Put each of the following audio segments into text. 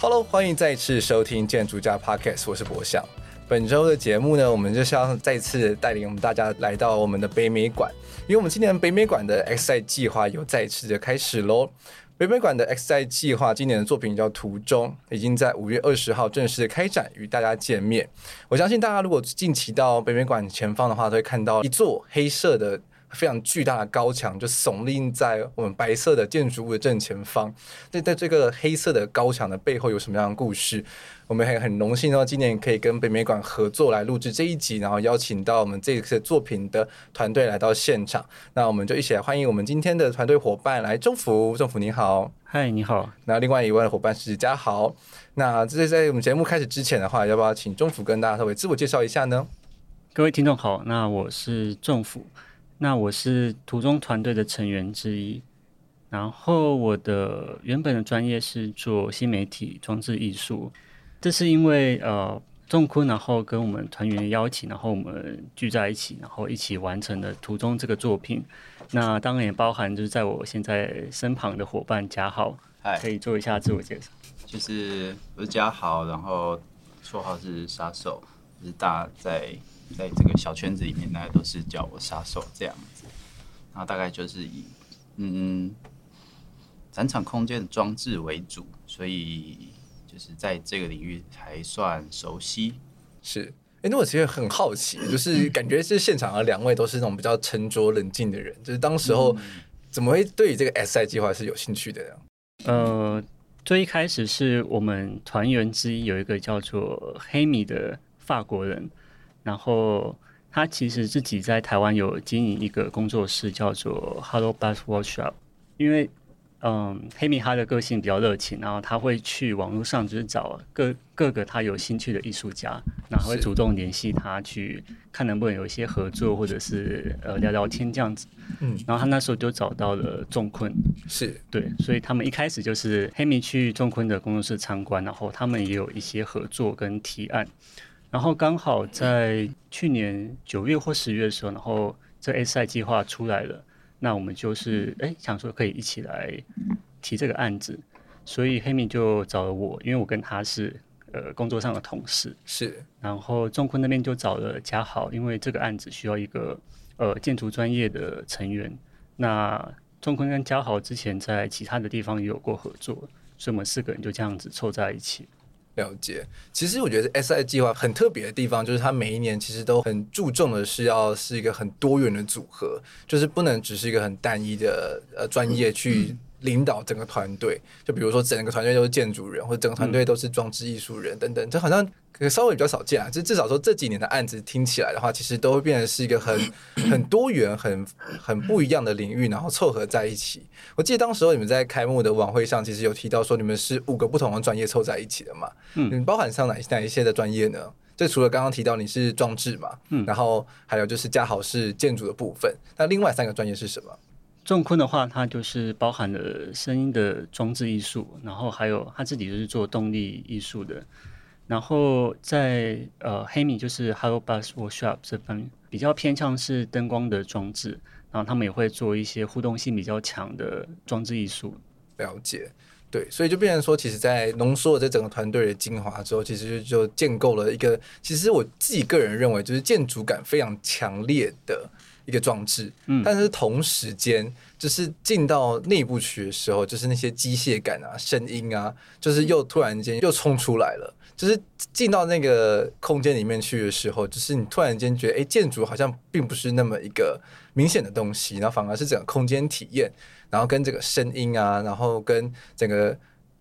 Hello，欢迎再次收听建筑家 Podcast，我是博翔。本周的节目呢，我们就是要再次带领我们大家来到我们的北美馆，因为我们今年北美馆的 X 赛计划又再次的开始喽。北美馆的 X 赛计划今年的作品叫《途中》，已经在五月二十号正式的开展，与大家见面。我相信大家如果近期到北美馆前方的话，都会看到一座黑色的。非常巨大的高墙就耸立在我们白色的建筑物的正前方。那在这个黑色的高墙的背后有什么样的故事？我们还很荣幸哦，今年可以跟北美馆合作来录制这一集，然后邀请到我们这次作品的团队来到现场。那我们就一起来欢迎我们今天的团队伙伴来中福，中福你好，嗨，你好。那另外一位伙伴是嘉豪。那这是在我们节目开始之前的话，要不要请中福跟大家稍微自我介绍一下呢？各位听众好，那我是中福。那我是途中团队的成员之一，然后我的原本的专业是做新媒体装置艺术，这是因为呃仲坤然后跟我们团员邀请，然后我们聚在一起，然后一起完成了途中这个作品。那当然也包含就是在我现在身旁的伙伴嘉豪，可以做一下自我介绍。就是我是嘉豪，然后绰号是杀手，就是大家在。在这个小圈子里面，大家都是叫我杀手这样子，然后大概就是以嗯展场空间的装置为主，所以就是在这个领域还算熟悉。是，哎、欸，那我其实很好奇，就是感觉是现场的两位都是那种比较沉着冷静的人，就是当时候怎么会对于这个 S 赛计划是有兴趣的呢？呃，最一开始是我们团员之一有一个叫做黑米的法国人。然后他其实自己在台湾有经营一个工作室，叫做 Hello Bus Workshop。因为嗯，黑米他的个性比较热情，然后他会去网络上就是找各各个他有兴趣的艺术家，然后会主动联系他去看能不能有一些合作，或者是呃聊聊天这样子。嗯，然后他那时候就找到了仲昆，是对，所以他们一开始就是黑米去仲昆的工作室参观，然后他们也有一些合作跟提案。然后刚好在去年九月或十月的时候，然后这 S 赛计划出来了，那我们就是哎想说可以一起来提这个案子，所以黑米就找了我，因为我跟他是呃工作上的同事，是。然后仲坤那边就找了嘉豪，因为这个案子需要一个呃建筑专业的成员，那仲坤跟嘉豪之前在其他的地方也有过合作，所以我们四个人就这样子凑在一起。了解，其实我觉得 S I 计划很特别的地方，就是它每一年其实都很注重的是要是一个很多元的组合，就是不能只是一个很单一的呃专业去领导整个团队。就比如说整个团队都是建筑人，或者整个团队都是装置艺术人等等，这好像可能稍微比较少见啊。就至少说这几年的案子听起来的话，其实都会变成是一个很 很多元、很很不一样的领域，然后凑合在一起。我记得当时候你们在开幕的晚会上，其实有提到说你们是五个不同的专业凑在一起的嘛？嗯，你们包含上哪哪一些的专业呢？就除了刚刚提到你是装置嘛，嗯，然后还有就是嘉豪是建筑的部分，那另外三个专业是什么？仲坤的话，它就是包含了声音的装置艺术，然后还有他自己就是做动力艺术的，然后在呃黑米就是 Hello Bus Workshop 这方面比较偏向是灯光的装置。然后他们也会做一些互动性比较强的装置艺术。了解，对，所以就变成说，其实，在浓缩了这整个团队的精华之后，其实就建构了一个，其实我自己个人认为，就是建筑感非常强烈的一个装置。嗯，但是同时间，就是进到内部去的时候，就是那些机械感啊、声音啊，就是又突然间又冲出来了。就是进到那个空间里面去的时候，就是你突然间觉得，哎，建筑好像并不是那么一个明显的东西，然后反而是整个空间体验，然后跟这个声音啊，然后跟整个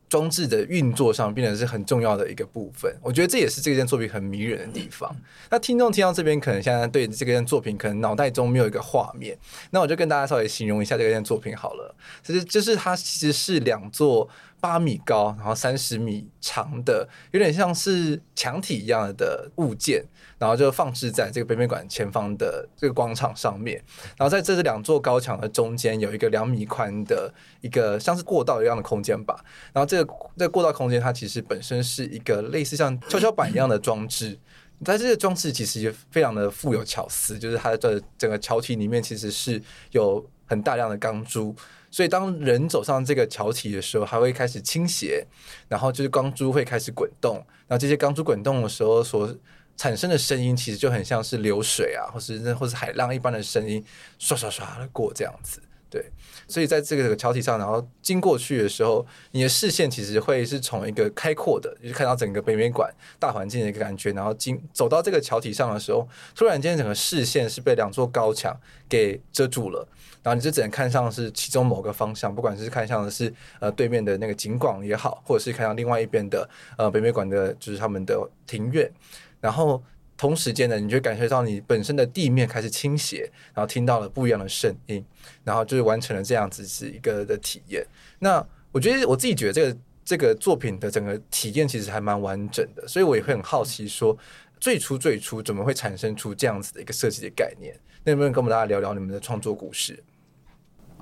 装置的运作上，变成是很重要的一个部分。我觉得这也是这件作品很迷人的地方。那听众听到这边，可能现在对这件作品可能脑袋中没有一个画面，那我就跟大家稍微形容一下这件作品好了。其实就是它其实是两座。八米高，然后三十米长的，有点像是墙体一样的物件，然后就放置在这个北美馆前方的这个广场上面。然后在这两座高墙的中间，有一个两米宽的一个像是过道一样的空间吧。然后这个这个过道空间，它其实本身是一个类似像跷跷板一样的装置。但这个装置其实也非常的富有巧思，就是它的整个桥体里面其实是有。很大量的钢珠，所以当人走上这个桥体的时候，还会开始倾斜，然后就是钢珠会开始滚动，然后这些钢珠滚动的时候所产生的声音，其实就很像是流水啊，或是那或是海浪一般的声音，刷刷刷的过这样子。对，所以在这个桥体上，然后经过去的时候，你的视线其实会是从一个开阔的，就是看到整个北美馆大环境的一个感觉，然后经走到这个桥体上的时候，突然间整个视线是被两座高墙给遮住了，然后你就只能看上是其中某个方向，不管是看向的是呃对面的那个景广也好，或者是看向另外一边的呃北美馆的，就是他们的庭院，然后。同时间呢，你就感觉到你本身的地面开始倾斜，然后听到了不一样的声音，然后就是完成了这样子是一个的体验。那我觉得我自己觉得这个这个作品的整个体验其实还蛮完整的，所以我也会很好奇说，最初最初怎么会产生出这样子的一个设计的概念？那能不能跟我们大家聊聊你们的创作故事？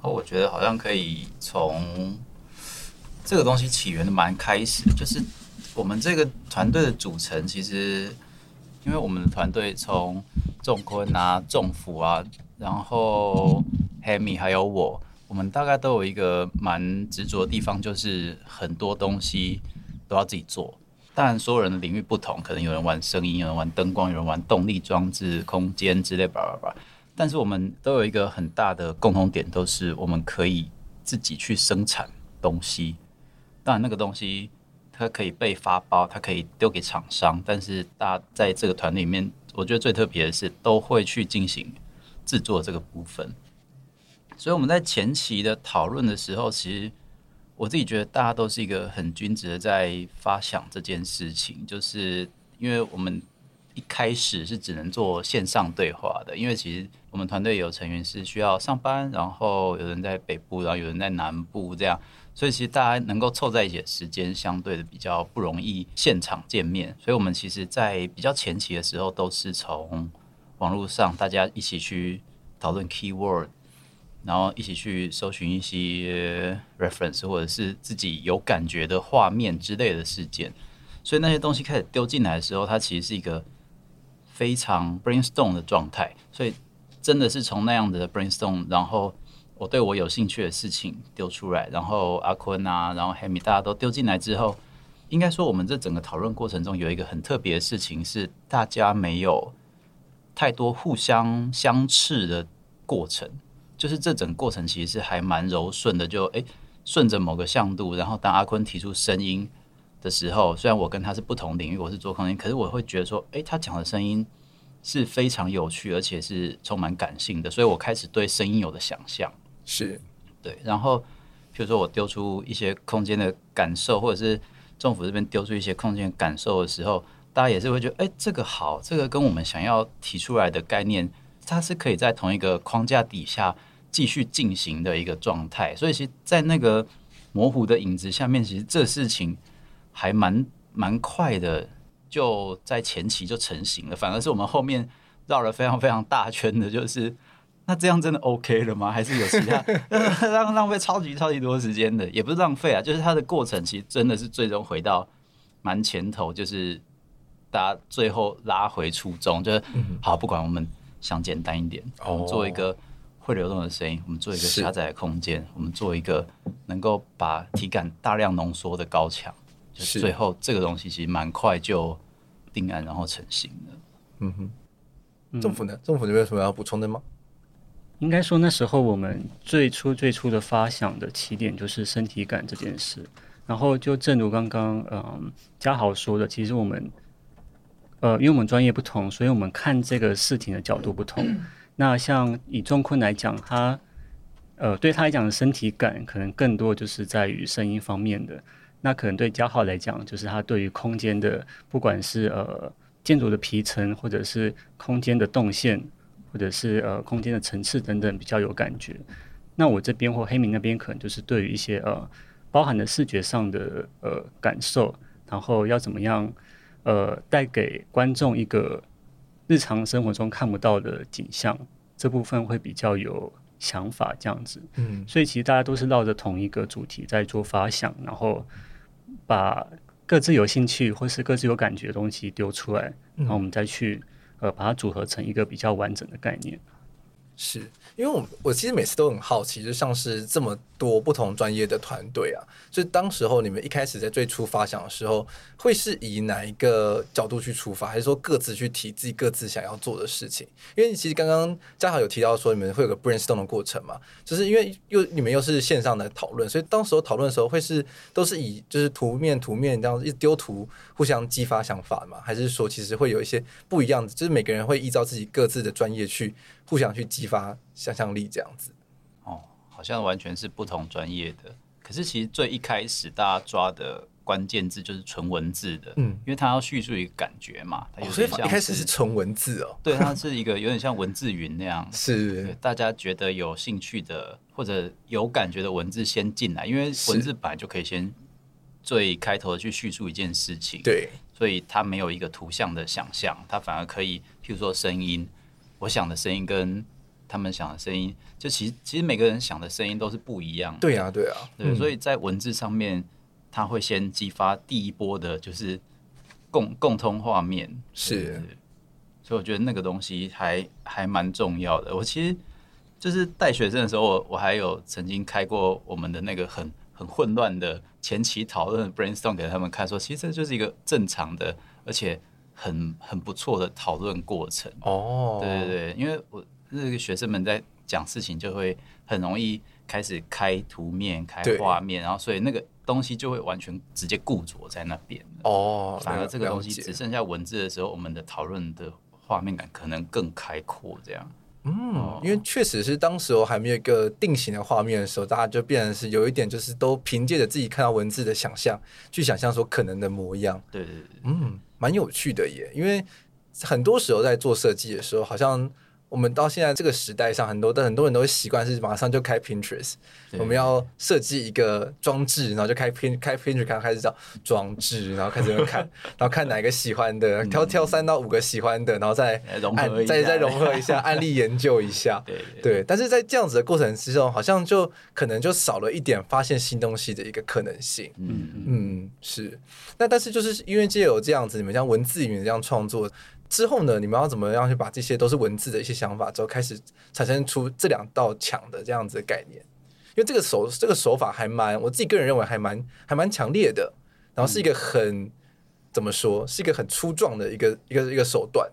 哦，我觉得好像可以从这个东西起源的蛮开始，就是我们这个团队的组成其实。因为我们的团队从仲坤啊、仲福啊，然后 Hemi 还有我，我们大概都有一个蛮执着的地方，就是很多东西都要自己做。当然，所有人的领域不同，可能有人玩声音，有人玩灯光，有人玩动力装置、空间之类，叭叭叭。但是我们都有一个很大的共同点，都是我们可以自己去生产东西。当然，那个东西。它可以被发包，它可以丢给厂商，但是大家在这个团里面，我觉得最特别的是都会去进行制作这个部分。所以我们在前期的讨论的时候，其实我自己觉得大家都是一个很均值的在发想这件事情，就是因为我们一开始是只能做线上对话的，因为其实我们团队有成员是需要上班，然后有人在北部，然后有人在南部这样。所以其实大家能够凑在一起的时间相对的比较不容易现场见面，所以我们其实，在比较前期的时候，都是从网络上大家一起去讨论 keyword，然后一起去搜寻一些 reference 或者是自己有感觉的画面之类的事件。所以那些东西开始丢进来的时候，它其实是一个非常 brainstorm 的状态。所以真的是从那样的 brainstorm，然后。我对我有兴趣的事情丢出来，然后阿坤啊，然后 Hemi 大家都丢进来之后，应该说我们这整个讨论过程中有一个很特别的事情是，大家没有太多互相相斥的过程，就是这整个过程其实是还蛮柔顺的，就诶顺着某个向度，然后当阿坤提出声音的时候，虽然我跟他是不同领域，我是做空间，可是我会觉得说，诶他讲的声音是非常有趣，而且是充满感性的，所以我开始对声音有了想象。是，对。然后，比如说我丢出一些空间的感受，或者是政府这边丢出一些空间感受的时候，大家也是会觉得，哎，这个好，这个跟我们想要提出来的概念，它是可以在同一个框架底下继续进行的一个状态。所以，其实，在那个模糊的影子下面，其实这事情还蛮蛮快的，就在前期就成型了。反而是我们后面绕了非常非常大圈的，就是。那这样真的 OK 了吗？还是有其他 浪浪费超级超级多时间的？也不是浪费啊，就是它的过程其实真的是最终回到蛮前头，就是大家最后拉回初衷，就是好，不管我们想简单一点，我们做一个会流动的声音，我们做一个狭窄的空间，我们做一个能够把体感大量浓缩的高墙，就是最后这个东西其实蛮快就定案，然后成型的。嗯哼，政府呢？政府有没有什么要补充的吗？应该说那时候我们最初最初的发想的起点就是身体感这件事，然后就正如刚刚嗯嘉豪说的，其实我们呃因为我们专业不同，所以我们看这个事情的角度不同。那像以仲坤来讲，他呃对他来讲的身体感可能更多就是在于声音方面的，那可能对嘉豪来讲，就是他对于空间的不管是呃建筑的皮层或者是空间的动线。或者是呃空间的层次等等比较有感觉，那我这边或黑明那边可能就是对于一些呃包含的视觉上的呃感受，然后要怎么样呃带给观众一个日常生活中看不到的景象，这部分会比较有想法这样子。嗯，所以其实大家都是绕着同一个主题在做发想，然后把各自有兴趣或是各自有感觉的东西丢出来，然后我们再去。呃，把它组合成一个比较完整的概念。是因为我我其实每次都很好奇，就像是这么多不同专业的团队啊，就当时候你们一开始在最初发想的时候，会是以哪一个角度去出发，还是说各自去提自己各自想要做的事情？因为其实刚刚嘉豪有提到说你们会有个 brainstorm 的过程嘛，就是因为又你们又是线上的讨论，所以当时候讨论的时候会是都是以就是图面图面这样一丢图互相激发想法嘛，还是说其实会有一些不一样的，就是每个人会依照自己各自的专业去互相去激发想象力这样子？哦。好像完全是不同专业的，可是其实最一开始大家抓的关键字就是纯文字的，嗯，因为它要叙述一个感觉嘛，它有点像、哦、一开始是纯文字哦，对，它是一个有点像文字云那样，是。大家觉得有兴趣的或者有感觉的文字先进来，因为文字本来就可以先最开头的去叙述一件事情，对，所以它没有一个图像的想象，它反而可以，譬如说声音，我想的声音跟。他们想的声音，就其实其实每个人想的声音都是不一样的。对啊，对啊，对，嗯、所以在文字上面，他会先激发第一波的，就是共共通画面。是，所以我觉得那个东西还还蛮重要的。我其实就是带学生的时候，我我还有曾经开过我们的那个很很混乱的前期讨论 brainstorm 给他们看，说其实这就是一个正常的，而且很很不错的讨论过程。哦，对对对，因为我。那个学生们在讲事情，就会很容易开始开图面、开画面，然后所以那个东西就会完全直接固着在那边。哦，反而这个东西只剩下文字的时候，我们的讨论的画面感可能更开阔。这样，嗯，因为确实是当时候还没有一个定型的画面的时候，大家就变成是有一点，就是都凭借着自己看到文字的想象去想象说可能的模样。对对对，嗯，蛮有趣的耶。因为很多时候在做设计的时候，好像。我们到现在这个时代上，很多的很多人都会习惯是马上就开 Pinterest。我们要设计一个装置，然后就开 Pin 开 Pinterest，开始找装置，然后开始看，然后看哪一个喜欢的，挑挑三到五个喜欢的，然后再按再再融合一下，案例研究一下。对对。但是在这样子的过程之中，好像就可能就少了一点发现新东西的一个可能性。嗯嗯，是。那但是就是因为借有这样子，你们像文字语言这样创作。之后呢，你们要怎么样去把这些都是文字的一些想法，之后开始产生出这两道墙的这样子的概念？因为这个手这个手法还蛮，我自己个人认为还蛮还蛮强烈的，然后是一个很、怎么说，是一个很粗壮的一个一个一个手段。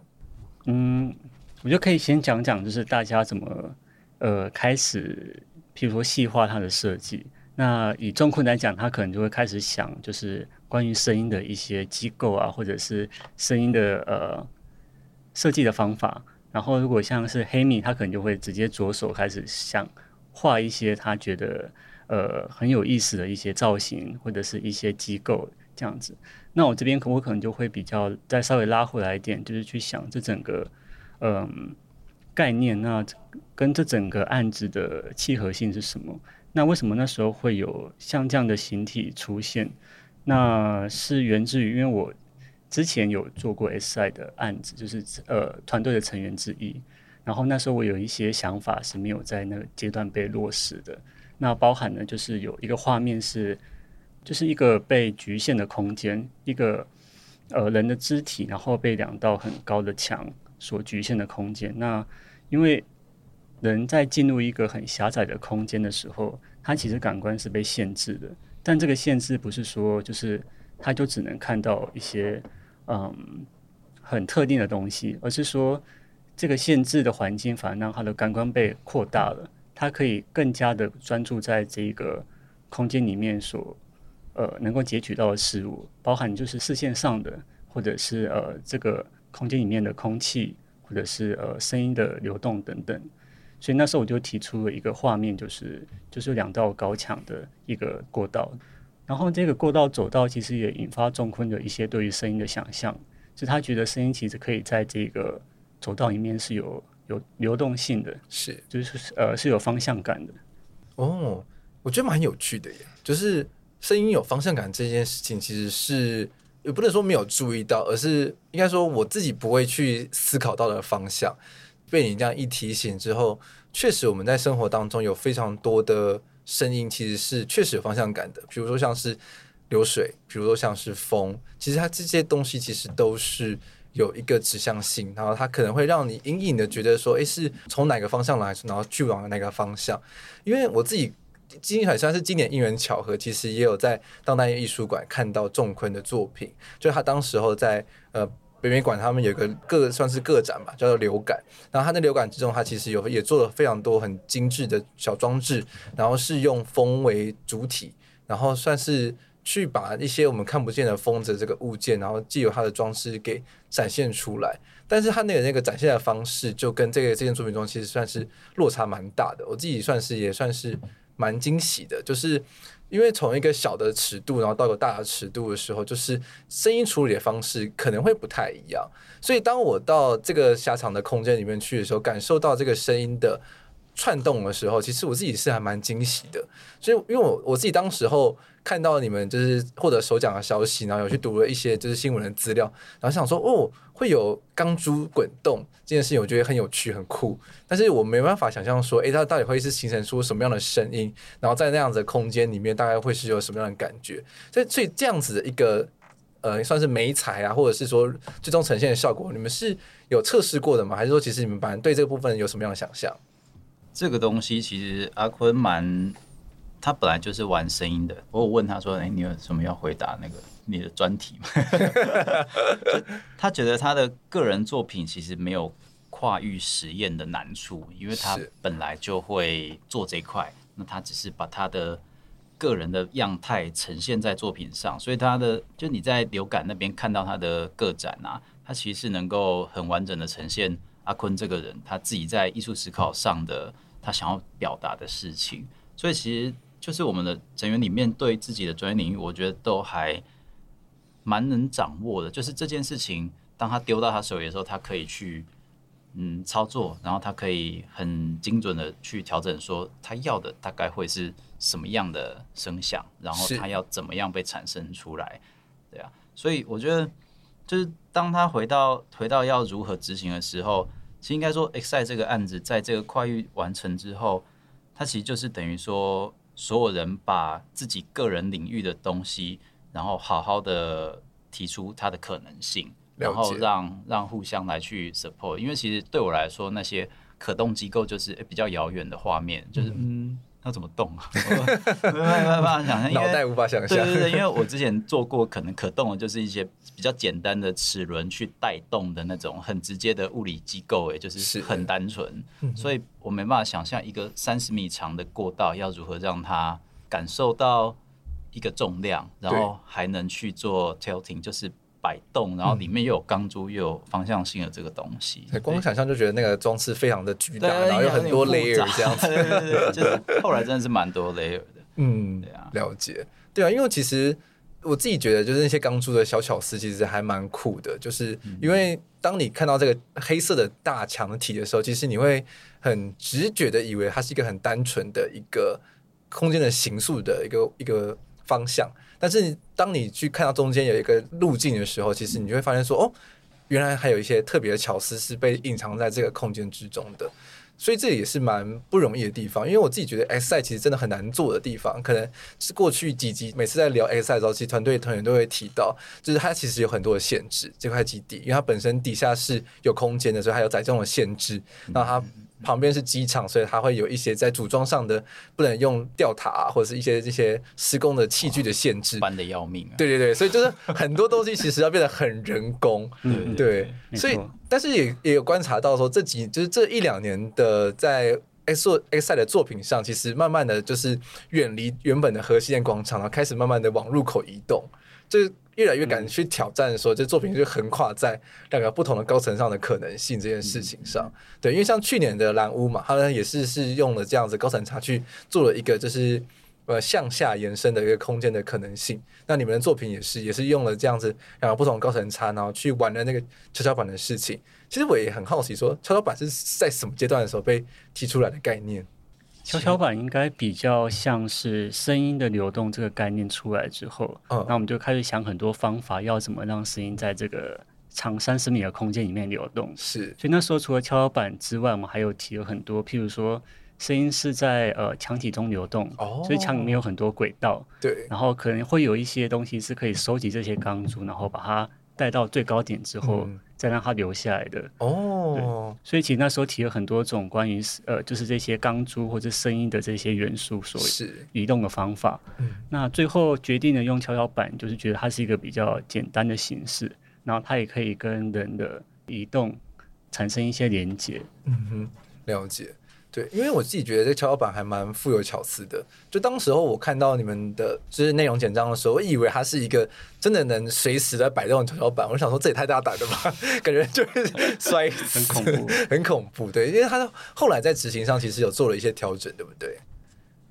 嗯，我觉得可以先讲讲，就是大家怎么呃开始，譬如说细化它的设计。那以中坤来讲，他可能就会开始想，就是关于声音的一些机构啊，或者是声音的呃。设计的方法，然后如果像是黑米，他可能就会直接着手开始想画一些他觉得呃很有意思的一些造型，或者是一些机构这样子。那我这边可我可能就会比较再稍微拉回来一点，就是去想这整个嗯、概念，那跟这整个案子的契合性是什么？那为什么那时候会有像这样的形体出现？那是源自于因为我。之前有做过 SI 的案子，就是呃团队的成员之一。然后那时候我有一些想法是没有在那个阶段被落实的。那包含呢，就是有一个画面是，就是一个被局限的空间，一个呃人的肢体，然后被两道很高的墙所局限的空间。那因为人在进入一个很狭窄的空间的时候，他其实感官是被限制的。但这个限制不是说就是他就只能看到一些。嗯，很特定的东西，而是说这个限制的环境，反而让他的感官被扩大了，他可以更加的专注在这个空间里面所呃能够截取到的事物，包含就是视线上的，或者是呃这个空间里面的空气，或者是呃声音的流动等等。所以那时候我就提出了一个画面，就是就是两道高墙的一个过道。然后这个过道走道其实也引发仲坤的一些对于声音的想象，就他觉得声音其实可以在这个走道里面是有有流动性的，是就是呃是有方向感的。哦，我觉得蛮有趣的耶，就是声音有方向感这件事情，其实是也不能说没有注意到，而是应该说我自己不会去思考到的方向。被你这样一提醒之后，确实我们在生活当中有非常多的。声音其实是确实有方向感的，比如说像是流水，比如说像是风，其实它这些东西其实都是有一个指向性，然后它可能会让你隐隐的觉得说，诶，是从哪个方向来，然后去往哪个方向。因为我自己今年算是今年因缘巧合，其实也有在当代艺术馆看到仲昆的作品，就他当时候在呃。北美馆他们有个个算是个展吧，叫做流感。然后他的流感之中，他其实有也做了非常多很精致的小装置，然后是用风为主体，然后算是去把一些我们看不见的风的这个物件，然后既有它的装饰给展现出来。但是他那个那个展现的方式，就跟这个这件作品中其实算是落差蛮大的。我自己算是也算是蛮惊喜的，就是。因为从一个小的尺度，然后到一个大的尺度的时候，就是声音处理的方式可能会不太一样。所以当我到这个狭长的空间里面去的时候，感受到这个声音的串动的时候，其实我自己是还蛮惊喜的。所以，因为我我自己当时候看到你们就是获得首奖的消息，然后有去读了一些就是新闻的资料，然后想说哦。会有钢珠滚动这件事情，我觉得很有趣、很酷，但是我没办法想象说，诶，它到底会是形成出什么样的声音，然后在那样子的空间里面，大概会是有什么样的感觉？所以，所以这样子的一个呃，算是媒材啊，或者是说最终呈现的效果，你们是有测试过的吗？还是说，其实你们本来对这部分有什么样的想象？这个东西其实阿坤蛮，他本来就是玩声音的。我有问他说，诶，你有什么要回答那个？你的专题吗，他觉得他的个人作品其实没有跨域实验的难处，因为他本来就会做这一块，那他只是把他的个人的样态呈现在作品上，所以他的就你在流感那边看到他的个展啊，他其实是能够很完整的呈现阿坤这个人他自己在艺术思考上的他想要表达的事情，所以其实就是我们的成员里面对自己的专业领域，我觉得都还。蛮能掌握的，就是这件事情，当他丢到他手里的时候，他可以去嗯操作，然后他可以很精准的去调整，说他要的大概会是什么样的声响，然后他要怎么样被产生出来，对啊，所以我觉得就是当他回到回到要如何执行的时候，其实应该说，Excite 这个案子在这个跨域完成之后，它其实就是等于说，所有人把自己个人领域的东西。然后好好的提出它的可能性，然后让让互相来去 support。因为其实对我来说，那些可动机构就是比较遥远的画面，就是嗯，它怎么动啊？没办法想象，脑袋无法想象。对对对，因为我之前做过，可能可动的就是一些比较简单的齿轮去带动的那种很直接的物理机构，哎，就是很单纯，所以我没办法想象一个三十米长的过道要如何让它感受到。一个重量，然后还能去做 tilting，就是摆动，然后里面又有钢珠，又有方向性的这个东西。光想象就觉得那个装置非常的巨大，然后有很多 layer 这样子。对对对，就是后来真的是蛮多 layer 的。嗯，对啊，了解。对啊，因为其实我自己觉得，就是那些钢珠的小巧思，其实还蛮酷的。就是因为当你看到这个黑色的大墙体的时候，其实你会很直觉的以为它是一个很单纯的一个空间的形塑的一个一个。方向，但是当你去看到中间有一个路径的时候，其实你就会发现说，哦，原来还有一些特别的巧思是被隐藏在这个空间之中的，所以这也是蛮不容易的地方。因为我自己觉得 Excite 其实真的很难做的地方，可能是过去几集每次在聊 Excite 的时候，其实团队团员都会提到，就是它其实有很多的限制，这块基地，因为它本身底下是有空间的，所以它有载重的限制，那它。旁边是机场，所以它会有一些在组装上的不能用吊塔啊，或者是一些这些施工的器具的限制，搬的要命啊！对对对，所以就是很多东西其实要变得很人工，嗯，对，所以但是也也有观察到说，这几就是这一两年的在 Excite 的作品上，其实慢慢的就是远离原本的核心的广场，然后开始慢慢的往入口移动，就是。越来越敢去挑战，说这作品就横跨在两个不同的高层上的可能性这件事情上。对，因为像去年的蓝屋嘛，他们也是是用了这样子高层差去做了一个就是呃向下延伸的一个空间的可能性。那你们的作品也是也是用了这样子两个不同高层差，然后去玩的那个跷跷板的事情。其实我也很好奇，说跷跷板是在什么阶段的时候被提出来的概念？跷跷板应该比较像是声音的流动这个概念出来之后，嗯，那我们就开始想很多方法，要怎么让声音在这个长三十米的空间里面流动。是，所以那时候除了跷跷板之外，我们还有提了很多，譬如说声音是在呃墙体中流动，哦，所以墙里面有很多轨道，对，然后可能会有一些东西是可以收集这些钢珠，然后把它带到最高点之后，嗯、再让它留下来的。哦，所以其实那时候提了很多种关于呃，就是这些钢珠或者声音的这些元素所移动的方法。嗯、那最后决定了用跷跷板，就是觉得它是一个比较简单的形式，然后它也可以跟人的移动产生一些连接。嗯哼，了解。对，因为我自己觉得这个跷跷板还蛮富有巧思的。就当时候我看到你们的就是内容简章的时候，我以为它是一个真的能随时在摆动的跷跷板。我想说这也太大胆了吧，感觉就是 摔死，很恐怖，很恐怖。对，因为它后来在执行上其实有做了一些调整，对不对？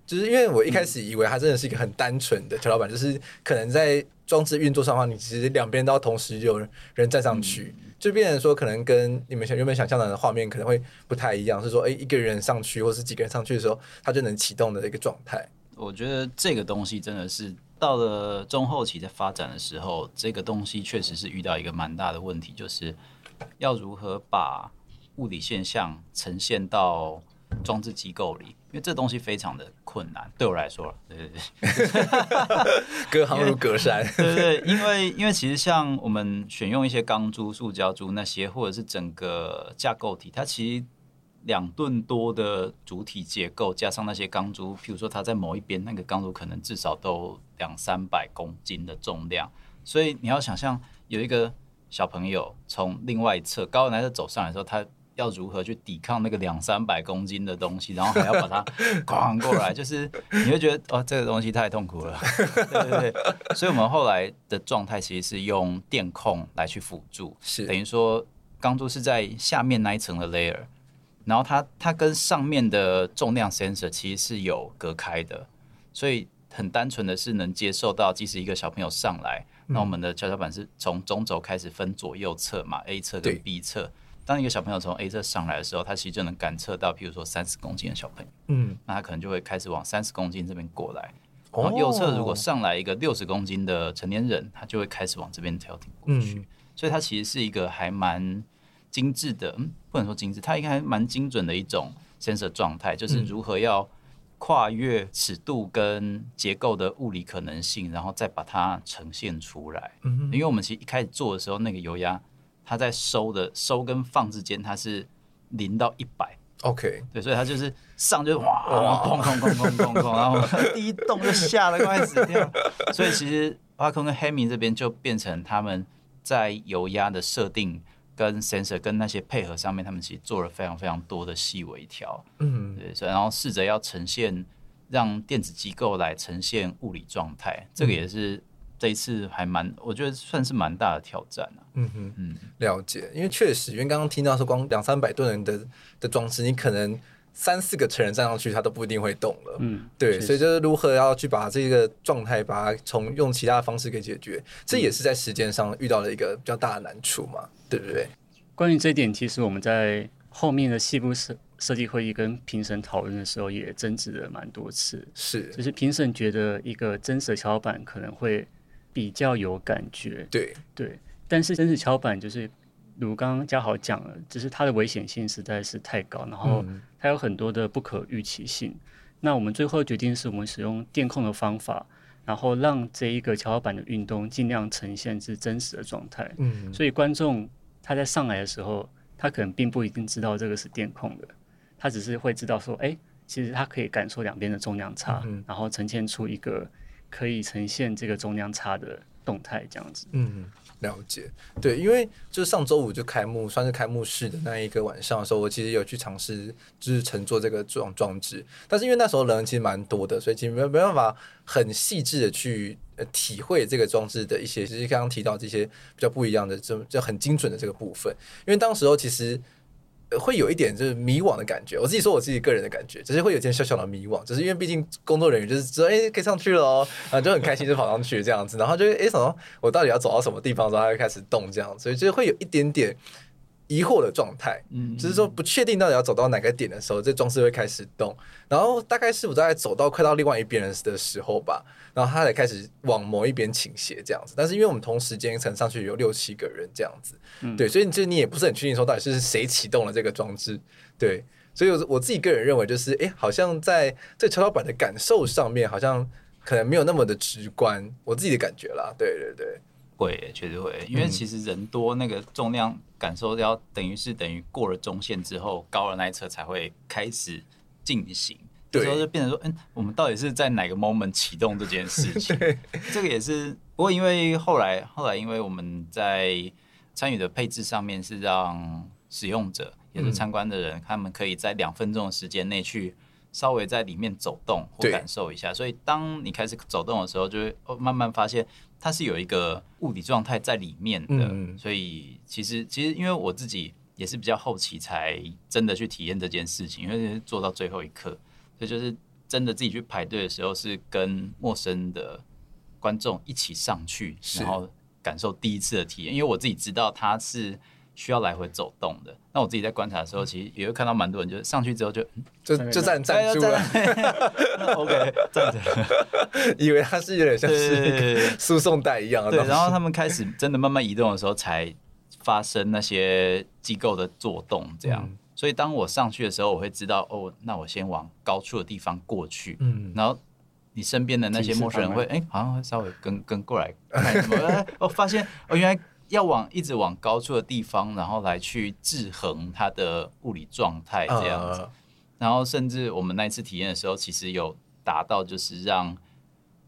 就是因为我一开始以为它真的是一个很单纯的跷跷板，就是可能在装置运作上的话，你其实两边都要同时有人站上去。嗯就变成说，可能跟你们想原本想象的画面可能会不太一样，是说，哎，一个人上去，或是几个人上去的时候，它就能启动的一个状态。我觉得这个东西真的是到了中后期在发展的时候，这个东西确实是遇到一个蛮大的问题，就是要如何把物理现象呈现到装置机构里。因为这东西非常的困难，对我来说，对对对，隔行如隔山，对对对，因为因为其实像我们选用一些钢珠、塑胶珠那些，或者是整个架构体，它其实两吨多的主体结构加上那些钢珠，譬如说它在某一边那个钢珠可能至少都两三百公斤的重量，所以你要想象有一个小朋友从另外一侧高人来的走上来的时候，他。要如何去抵抗那个两三百公斤的东西，然后还要把它 扛过来，就是你会觉得哦，这个东西太痛苦了，对对对。所以我们后来的状态其实是用电控来去辅助，是等于说钢珠是在下面那一层的 layer，然后它它跟上面的重量 sensor 其实是有隔开的，所以很单纯的是能接受到，即使一个小朋友上来，那、嗯、我们的跷跷板是从中轴开始分左右侧嘛，A 侧跟 B 侧。当一个小朋友从 A 侧上来的时候，他其实就能感测到，譬如说三十公斤的小朋友，嗯，那他可能就会开始往三十公斤这边过来。然后右侧如果上来一个六十公斤的成年人，他就会开始往这边调停过去。嗯、所以它其实是一个还蛮精致的，嗯，不能说精致，它应该还蛮精准的一种 sensor 状态，就是如何要跨越尺度跟结构的物理可能性，然后再把它呈现出来。嗯，因为我们其实一开始做的时候，那个油压。它在收的收跟放之间，它是零到一百，OK，对，所以它就是上就哇，砰砰砰砰砰砰，然后 第一动就吓得快死掉。所以其实挖空跟 Hemi 这边就变成他们在油压的设定跟 sensor 跟那些配合上面，他们其实做了非常非常多的细微调，嗯，对，所以然后试着要呈现让电子机构来呈现物理状态，这个也是。这一次还蛮，我觉得算是蛮大的挑战啊。嗯哼，嗯，了解，因为确实，因为刚刚听到说光两三百吨人的的装置，你可能三四个成人站上去，他都不一定会动了。嗯，对，所以就是如何要去把这个状态，把它从用其他的方式给解决，这也是在时间上遇到了一个比较大的难处嘛，对不对？关于这一点，其实我们在后面的细部设设计会议跟评审讨论的时候，也争执了蛮多次。是，就是评审觉得一个真实的跷跷板可能会。比较有感觉，对对，但是真实跷板就是，如刚刚嘉豪讲了，只是它的危险性实在是太高，然后它有很多的不可预期性。嗯、那我们最后决定是我们使用电控的方法，然后让这一个跷跷板的运动尽量呈现是真实的状态。嗯，所以观众他在上来的时候，他可能并不一定知道这个是电控的，他只是会知道说，哎，其实他可以感受两边的重量差，嗯、然后呈现出一个。可以呈现这个重量差的动态，这样子。嗯，了解。对，因为就是上周五就开幕，算是开幕式的那一个晚上的时候，我其实有去尝试就是乘坐这个装装置，但是因为那时候人其实蛮多的，所以其实没没办法很细致的去呃体会这个装置的一些，其实刚刚提到这些比较不一样的，这就很精准的这个部分。因为当时候其实。会有一点就是迷惘的感觉，我自己说我自己个人的感觉，只是会有一点小小的迷惘，就是因为毕竟工作人员就是知道，哎，可以上去了哦，然后就很开心就跑上去这样子，然后就哎，什么我到底要走到什么地方然后，他就开始动这样，所以就会有一点点。疑惑的状态，嗯，就是说不确定到底要走到哪个点的时候，这装置会开始动。然后大概是我在走到快到另外一边的时候吧，然后它才开始往某一边倾斜这样子。但是因为我们同时间层上去有六七个人这样子，嗯，对，所以就你也不是很确定说到底是谁启动了这个装置，对。所以我我自己个人认为就是，哎，好像在这跷跷板的感受上面，好像可能没有那么的直观，我自己的感觉啦，对对对。会，确实会，因为其实人多，那个重量感受要等于是等于过了中线之后，高了那一侧才会开始进行。对，时候就变成说，嗯，我们到底是在哪个 moment 启动这件事情？这个也是，不过因为后来后来，因为我们在参与的配置上面是让使用者也是参观的人，嗯、他们可以在两分钟的时间内去稍微在里面走动或感受一下。所以当你开始走动的时候，就会慢慢发现它是有一个物理状态在里面的。嗯、所以其实其实因为我自己也是比较后期才真的去体验这件事情，因为做到最后一刻。所以就是真的自己去排队的时候，是跟陌生的观众一起上去，然后感受第一次的体验。因为我自己知道它是需要来回走动的。那我自己在观察的时候，其实也会看到蛮多人，就是上去之后就就就站站住了。OK，站着，以为他是有点像是输送带一样的。对，然后他们开始真的慢慢移动的时候，才发生那些机构的作动，这样。嗯所以当我上去的时候，我会知道哦，那我先往高处的地方过去。嗯，然后你身边的那些陌生人会哎，好像会稍微跟跟过来看什么？哎，我发现哦，原来要往一直往高处的地方，然后来去制衡它的物理状态这样子。然后甚至我们那一次体验的时候，其实有达到就是让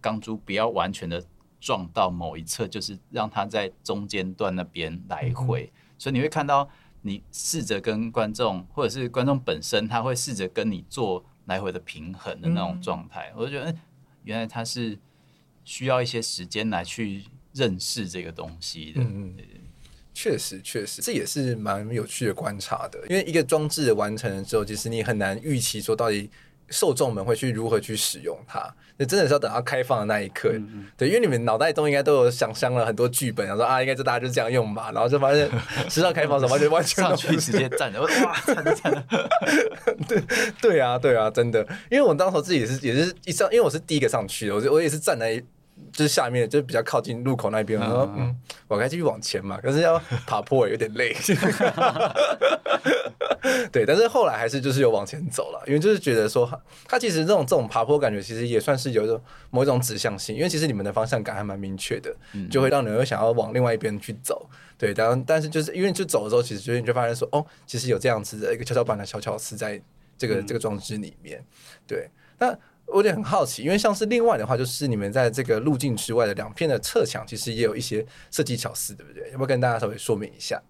钢珠不要完全的撞到某一侧，就是让它在中间段那边来回。所以你会看到。你试着跟观众，或者是观众本身，他会试着跟你做来回的平衡的那种状态。嗯、我就觉得，欸，原来他是需要一些时间来去认识这个东西的。嗯嗯，确实确实，这也是蛮有趣的观察的。因为一个装置完成了之后，其实你很难预期说到底。受众们会去如何去使用它？那真的是要等到开放的那一刻，嗯嗯对，因为你们脑袋中应该都有想象了很多剧本，想说啊，应该就大家就这样用吧，然后就发现 直到开放的时候，就完全 上去直接站着，哇，站着站着，对对啊对啊，真的，因为我当时自己也是也是一上，因为我是第一个上去的，我我也是站在。就是下面，就是比较靠近路口那边。我说，嗯，我该继续往前嘛，可是要爬坡有点累。对，但是后来还是就是有往前走了，因为就是觉得说，它其实这种这种爬坡感觉，其实也算是有一种某一种指向性，因为其实你们的方向感还蛮明确的，就会让人会想要往另外一边去走。对，然后但是就是因为就走的时候，其实就你就发现说，哦，其实有这样子的一个跷跷板的小巧思在这个这个装置里面。对，那。我有点很好奇，因为像是另外的话，就是你们在这个路径之外的两片的侧墙，其实也有一些设计巧思，对不对？要不要跟大家稍微说明一下？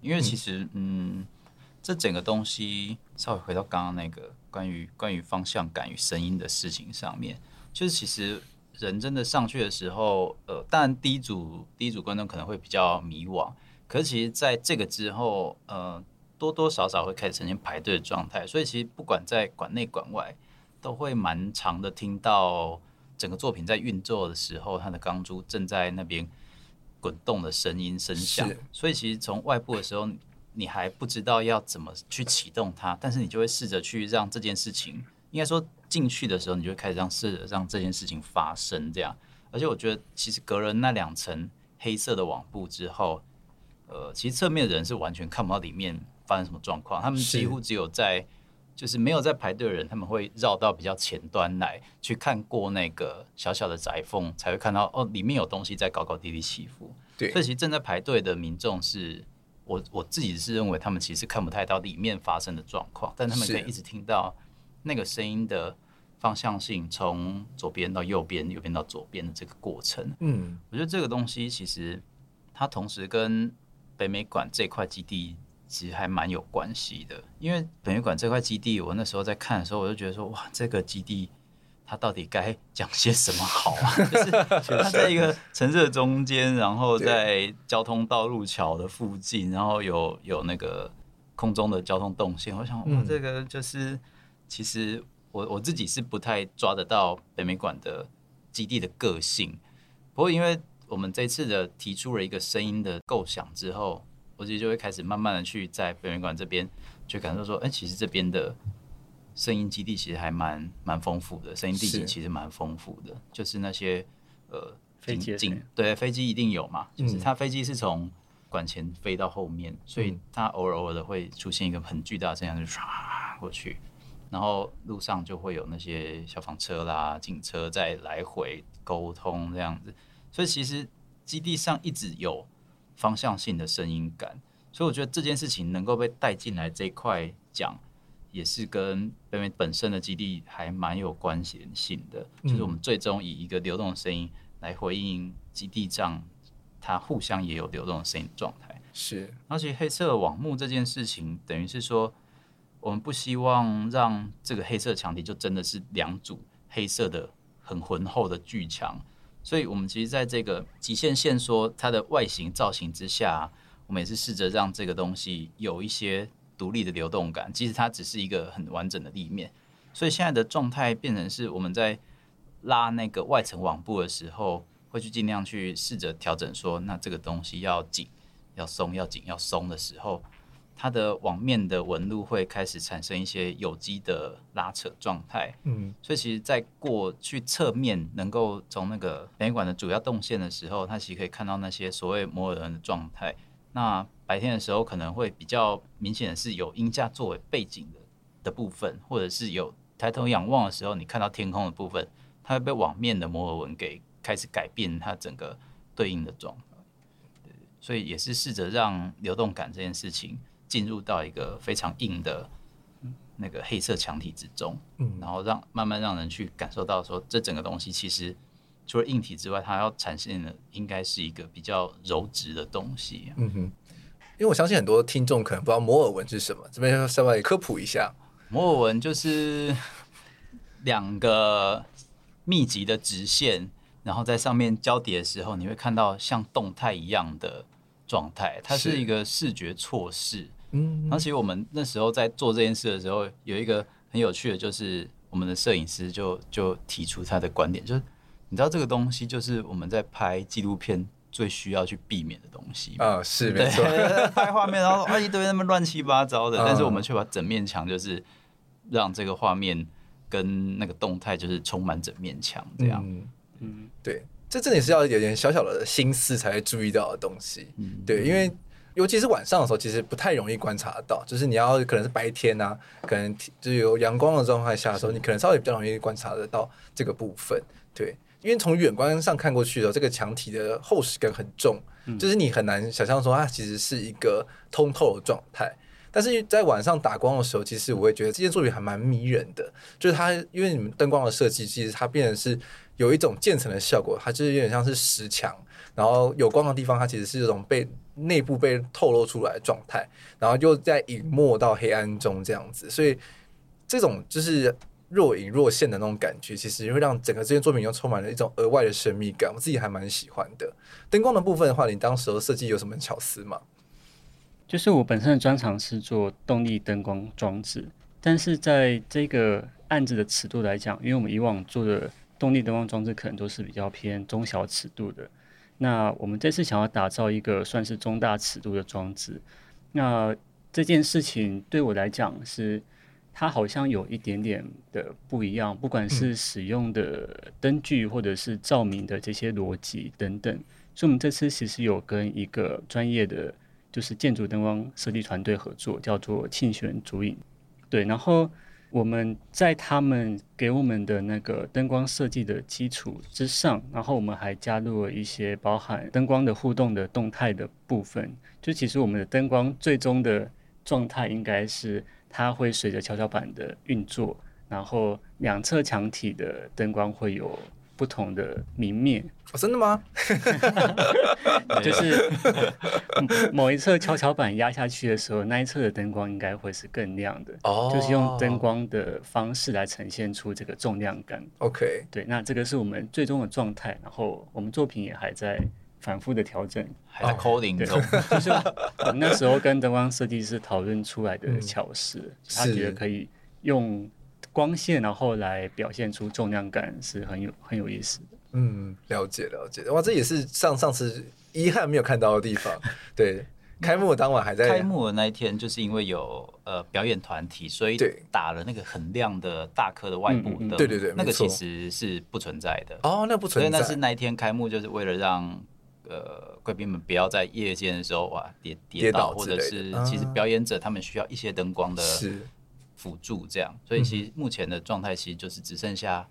因为其实，嗯，这整个东西稍微回到刚刚那个关于关于方向感与声音的事情上面，就是其实人真的上去的时候，呃，当然第一组第一组观众可能会比较迷惘，可是其实在这个之后，呃，多多少少会开始呈现排队的状态，所以其实不管在馆内馆外。都会蛮长的，听到整个作品在运作的时候，它的钢珠正在那边滚动的声音声响。所以其实从外部的时候，你还不知道要怎么去启动它，但是你就会试着去让这件事情，应该说进去的时候，你就会开始让试着让这件事情发生。这样，而且我觉得其实隔了那两层黑色的网布之后，呃，其实侧面的人是完全看不到里面发生什么状况，他们几乎只有在。就是没有在排队的人，他们会绕到比较前端来去看过那个小小的窄缝，才会看到哦，里面有东西在高高低低起伏。对，所以其实正在排队的民众是，我我自己是认为他们其实看不太到里面发生的状况，但他们可以一直听到那个声音的方向性，从左边到右边，右边到左边的这个过程。嗯，我觉得这个东西其实它同时跟北美馆这块基地。其实还蛮有关系的，因为北美馆这块基地，我那时候在看的时候，我就觉得说，哇，这个基地它到底该讲些什么好啊？就是它在一个城市的中间，然后在交通道路桥的附近，然后有有那个空中的交通动线。我想，哇，这个就是其实我我自己是不太抓得到北美馆的基地的个性。不过，因为我们这次的提出了一个声音的构想之后。我其实就会开始慢慢的去在北美馆这边去感受说，哎、欸，其实这边的声音基地其实还蛮蛮丰富的，声音地景其实蛮丰富的，是就是那些呃飞机，对，飞机一定有嘛，就是它飞机是从管前飞到后面，嗯、所以它偶尔偶尔的会出现一个很巨大的声响，就唰过去，然后路上就会有那些消防车啦、警车在来回沟通这样子，所以其实。基地上一直有方向性的声音感，所以我觉得这件事情能够被带进来这一块讲，也是跟北美本身的基地还蛮有关联性的。嗯、就是我们最终以一个流动的声音来回应基地上它互相也有流动的声音状态。是，而且黑色网幕这件事情，等于是说，我们不希望让这个黑色墙体就真的是两组黑色的很浑厚的巨墙。所以，我们其实在这个极限线说它的外形造型之下，我们也是试着让这个东西有一些独立的流动感。其实它只是一个很完整的立面。所以现在的状态变成是我们在拉那个外层网布的时候，会去尽量去试着调整说，那这个东西要紧、要松、要紧、要松的时候。它的网面的纹路会开始产生一些有机的拉扯状态，嗯，所以其实，在过去侧面能够从那个北美馆的主要动线的时候，它其实可以看到那些所谓摩尔纹的状态。那白天的时候可能会比较明显的是有鹰架作为背景的的部分，或者是有抬头仰望的时候，你看到天空的部分，它会被网面的摩尔纹给开始改变它整个对应的状所以也是试着让流动感这件事情。进入到一个非常硬的那个黑色墙体之中，嗯，然后让慢慢让人去感受到说，这整个东西其实除了硬体之外，它要产生的应该是一个比较柔直的东西。嗯哼，因为我相信很多听众可能不知道摩尔纹是什么，这边要稍微科普一下。摩尔纹就是两个密集的直线，然后在上面交叠的时候，你会看到像动态一样的状态，它是一个视觉错视。嗯，而且我们那时候在做这件事的时候，有一个很有趣的，就是我们的摄影师就就提出他的观点，就是你知道这个东西就是我们在拍纪录片最需要去避免的东西啊、哦，是没错，拍画面然后啊一堆那么乱七八糟的，嗯、但是我们却把整面墙就是让这个画面跟那个动态就是充满整面墙这样，嗯，嗯。对，这真的是要有点小小的心思才会注意到的东西，嗯，对，因为。尤其是晚上的时候，其实不太容易观察到。就是你要可能是白天啊，可能就是有阳光的状态下的时候，你可能稍微比较容易观察得到这个部分。对，因为从远观上看过去的时候，这个墙体的厚实感很重，就是你很难想象说它其实是一个通透的状态。但是在晚上打光的时候，其实我会觉得这件作品还蛮迷人的。就是它因为你们灯光的设计，其实它变成是有一种渐层的效果，它就是有点像是石墙，然后有光的地方，它其实是这种被。内部被透露出来的状态，然后又在隐没到黑暗中这样子，所以这种就是若隐若现的那种感觉，其实会让整个这件作品又充满了一种额外的神秘感。我自己还蛮喜欢的。灯光的部分的话，你当时候设计有什么巧思吗？就是我本身的专长是做动力灯光装置，但是在这个案子的尺度来讲，因为我们以往做的动力灯光装置可能都是比较偏中小尺度的。那我们这次想要打造一个算是中大尺度的装置，那这件事情对我来讲是，它好像有一点点的不一样，不管是使用的灯具或者是照明的这些逻辑等等，所以我们这次其实有跟一个专业的就是建筑灯光设计团队合作，叫做庆选主影，对，然后。我们在他们给我们的那个灯光设计的基础之上，然后我们还加入了一些包含灯光的互动的动态的部分。就其实我们的灯光最终的状态应该是它会随着跷跷板的运作，然后两侧墙体的灯光会有不同的明灭。哦，真的吗？就是 某一侧跷跷板压下去的时候，那一侧的灯光应该会是更亮的。哦，就是用灯光的方式来呈现出这个重量感。OK，对，那这个是我们最终的状态。然后我们作品也还在反复的调整，还在 coding 中。就是我们那时候跟灯光设计师讨论出来的巧思，嗯、他觉得可以用光线然后来表现出重量感，是很有很有意思的。嗯，了解了解，哇，这也是上上次遗憾没有看到的地方。对，开幕当晚还在开幕的那一天，就是因为有呃表演团体，所以打了那个很亮的大颗的外部灯。对对对，那个其实是不存在的。哦，那不存在。所以那是那一天开幕，就是为了让呃贵宾们不要在夜间的时候哇跌跌倒，或者是其实表演者他们需要一些灯光的辅助，这样。所以其实目前的状态其实就是只剩下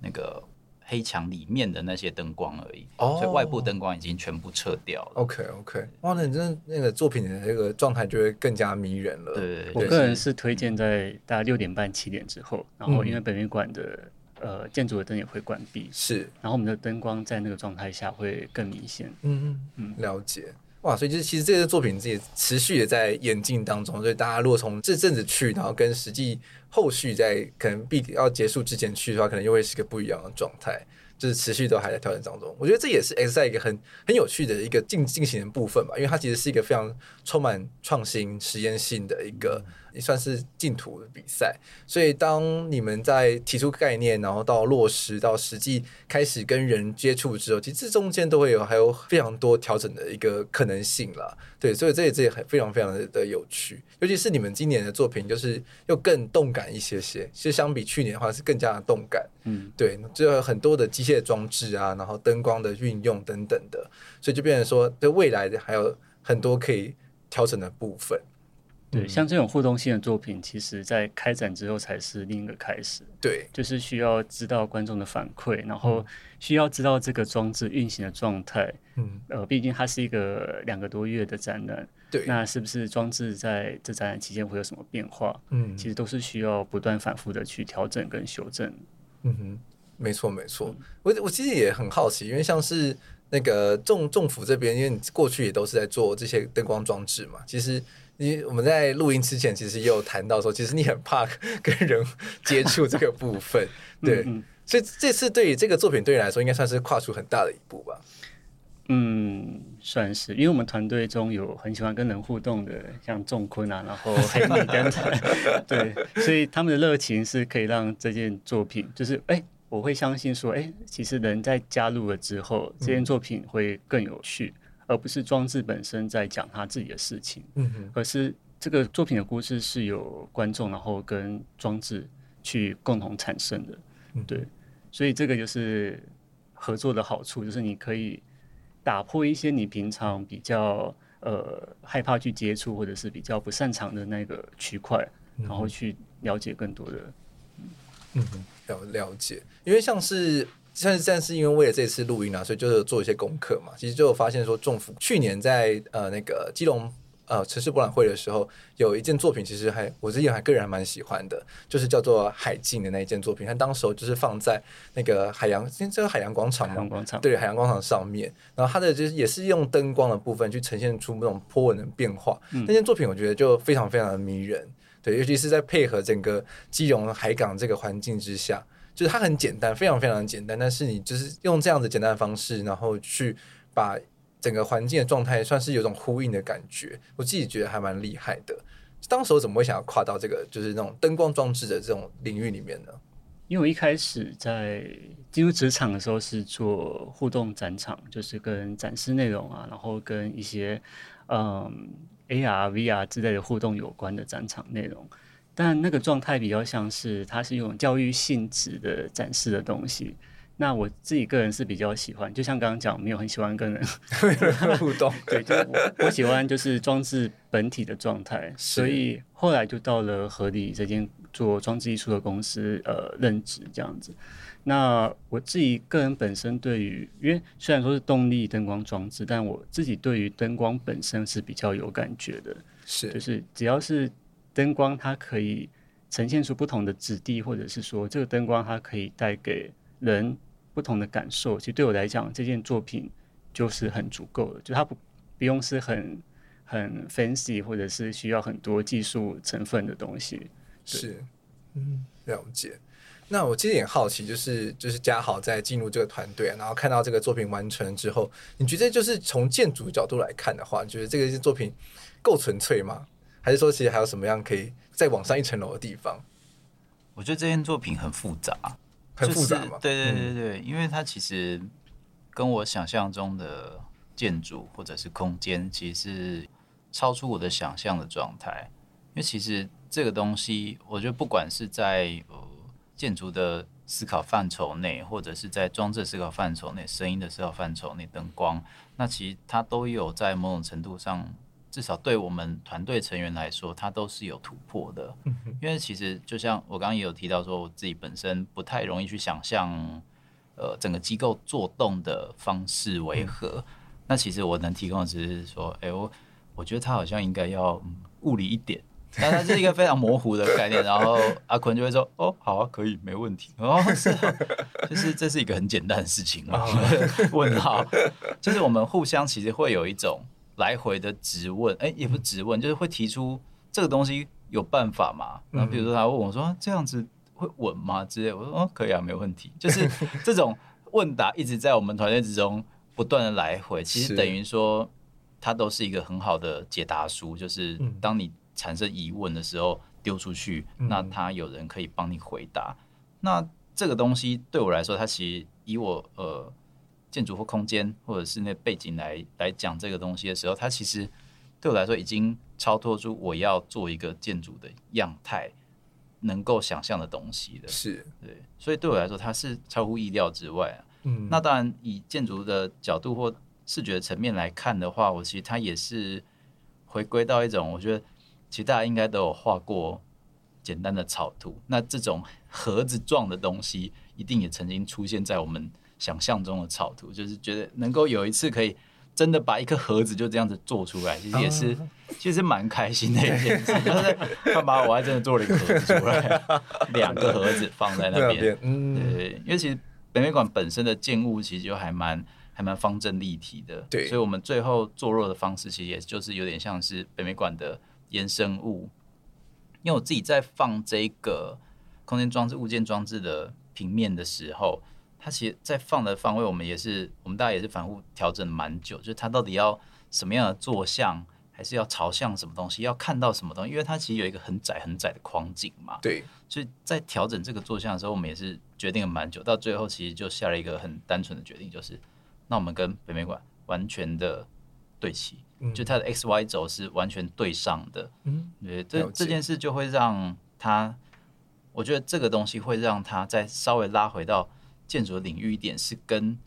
那个。黑墙里面的那些灯光而已，哦，所以外部灯光已经全部撤掉了。OK OK，哇，那你真的那个作品的那个状态就会更加迷人了。对，对，对，我个人是推荐在大概六点半七点之后，然后因为北美馆的呃建筑的灯也会关闭，是，然后我们的灯光在那个状态下会更明显。嗯嗯，了解。哇，所以就是其实这些作品自己持续的在演进当中，所以大家如果从这阵子去，然后跟实际后续在可能必要结束之前去的话，可能又会是个不一样的状态。就是持续都还在调整当中，我觉得这也是 X 一个很很有趣的一个进进行的部分吧，因为它其实是一个非常充满创新、实验性的一个也算是净土的比赛。所以当你们在提出概念，然后到落实到实际开始跟人接触之后，其实这中间都会有还有非常多调整的一个可能性了。对，所以这也这也很非常非常的有趣，尤其是你们今年的作品就是又更动感一些些，其实相比去年的话是更加的动感。嗯，对，就有很多的机械装置啊，然后灯光的运用等等的，所以就变成说，对未来的还有很多可以调整的部分。对，像这种互动性的作品，其实在开展之后才是另一个开始。对，就是需要知道观众的反馈，然后需要知道这个装置运行的状态。嗯，呃，毕竟它是一个两个多月的展览。对，那是不是装置在这展览期间会有什么变化？嗯，其实都是需要不断反复的去调整跟修正。嗯哼，没错没错，我我其实也很好奇，因为像是那个政政府这边，因为你过去也都是在做这些灯光装置嘛，其实你我们在录音之前，其实也有谈到说，其实你很怕跟人接触这个部分，对，嗯嗯，所以这次对于这个作品对你来说，应该算是跨出很大的一步吧。嗯，算是，因为我们团队中有很喜欢跟人互动的，像仲坤啊，然后黑米等等，对，所以他们的热情是可以让这件作品，就是哎、欸，我会相信说，哎、欸，其实人在加入了之后，这件作品会更有趣，嗯、而不是装置本身在讲他自己的事情，嗯哼，而是这个作品的故事是由观众然后跟装置去共同产生的，对，所以这个就是合作的好处，就是你可以。打破一些你平常比较呃害怕去接触或者是比较不擅长的那个区块，然后去了解更多的，嗯，了了解。因为像是像是但是因为为了这次录音啊，所以就是做一些功课嘛。其实就有发现说，政府去年在呃那个基隆。呃，城市博览会的时候，有一件作品，其实还我自己还个人还蛮喜欢的，就是叫做《海镜》的那一件作品。它当时候就是放在那个海洋，这个海洋广场嘛，广场对，海洋广场上面。然后它的就是也是用灯光的部分去呈现出那种波纹的变化。嗯、那件作品我觉得就非常非常的迷人，对，尤其是在配合整个基隆海港这个环境之下，就是它很简单，非常非常简单，但是你就是用这样子简单的方式，然后去把。整个环境的状态算是有种呼应的感觉，我自己觉得还蛮厉害的。当时我怎么会想要跨到这个就是那种灯光装置的这种领域里面呢？因为我一开始在进入职场的时候是做互动展场，就是跟展示内容啊，然后跟一些嗯 AR、VR 之类的互动有关的展场内容。但那个状态比较像是它是用教育性质的展示的东西。那我自己个人是比较喜欢，就像刚刚讲，没有很喜欢跟人 互动，对，就我我喜欢就是装置本体的状态，所以后来就到了合理这间做装置艺术的公司呃任职这样子。那我自己个人本身对于，因为虽然说是动力灯光装置，但我自己对于灯光本身是比较有感觉的，是就是只要是灯光，它可以呈现出不同的质地，或者是说这个灯光它可以带给人。不同的感受，其实对我来讲，这件作品就是很足够的，就它不不用是很很 fancy，或者是需要很多技术成分的东西。是，嗯，了解。那我其实也好奇，就是就是嘉豪在进入这个团队，然后看到这个作品完成之后，你觉得就是从建筑角度来看的话，你觉得这个作品够纯粹吗？还是说其实还有什么样可以再往上一层楼的地方？我觉得这件作品很复杂。很复杂嘛？对对对对，因为它其实跟我想象中的建筑或者是空间，其实是超出我的想象的状态。因为其实这个东西，我觉得不管是在呃建筑的思考范畴内，或者是在装置思考范畴内、声音的思考范畴内、灯光，那其实它都有在某种程度上。至少对我们团队成员来说，它都是有突破的。因为其实就像我刚刚也有提到说，我自己本身不太容易去想象呃整个机构做动的方式为何？嗯、那其实我能提供的只是说，哎、欸，我我觉得他好像应该要物理一点。但它是一个非常模糊的概念，然后阿坤就会说：“哦，好啊，可以，没问题。”哦，是啊，就是这是一个很简单的事情嘛。问号，就是我们互相其实会有一种来回的质问，哎，也不是质问，就是会提出这个东西有办法吗？然后比如说他问我说：“这样子会稳吗？”之类，我说：“哦，可以啊，没问题。”就是 这种问答一直在我们团队之中不断的来回，其实等于说它都是一个很好的解答书，就是当你。产生疑问的时候丢出去，那他有人可以帮你回答。嗯、那这个东西对我来说，它其实以我呃建筑或空间或者是那背景来来讲这个东西的时候，它其实对我来说已经超脱出我要做一个建筑的样态能够想象的东西的。是对，所以对我来说，它是超乎意料之外啊。嗯，那当然以建筑的角度或视觉层面来看的话，我其实它也是回归到一种我觉得。其实大家应该都有画过简单的草图，那这种盒子状的东西，一定也曾经出现在我们想象中的草图。就是觉得能够有一次可以真的把一个盒子就这样子做出来，其实也是其实蛮开心的一件事。就是干嘛我还真的做了一个盒子出来，两个盒子放在那边。嗯，对，因为其实北美馆本身的建物其实就还蛮还蛮方正立体的。对，所以我们最后做落的方式，其实也就是有点像是北美馆的。延伸物，因为我自己在放这个空间装置、物件装置的平面的时候，它其实，在放的方位，我们也是，我们大家也是反复调整蛮久，就是它到底要什么样的坐向，还是要朝向什么东西，要看到什么东西，因为它其实有一个很窄很窄的框景嘛。对，所以在调整这个坐向的时候，我们也是决定了蛮久，到最后其实就下了一个很单纯的决定，就是那我们跟北美馆完全的对齐。就它的 x y 轴是完全对上的，嗯，对，这这件事就会让它，我觉得这个东西会让它再稍微拉回到建筑的领域一点，是跟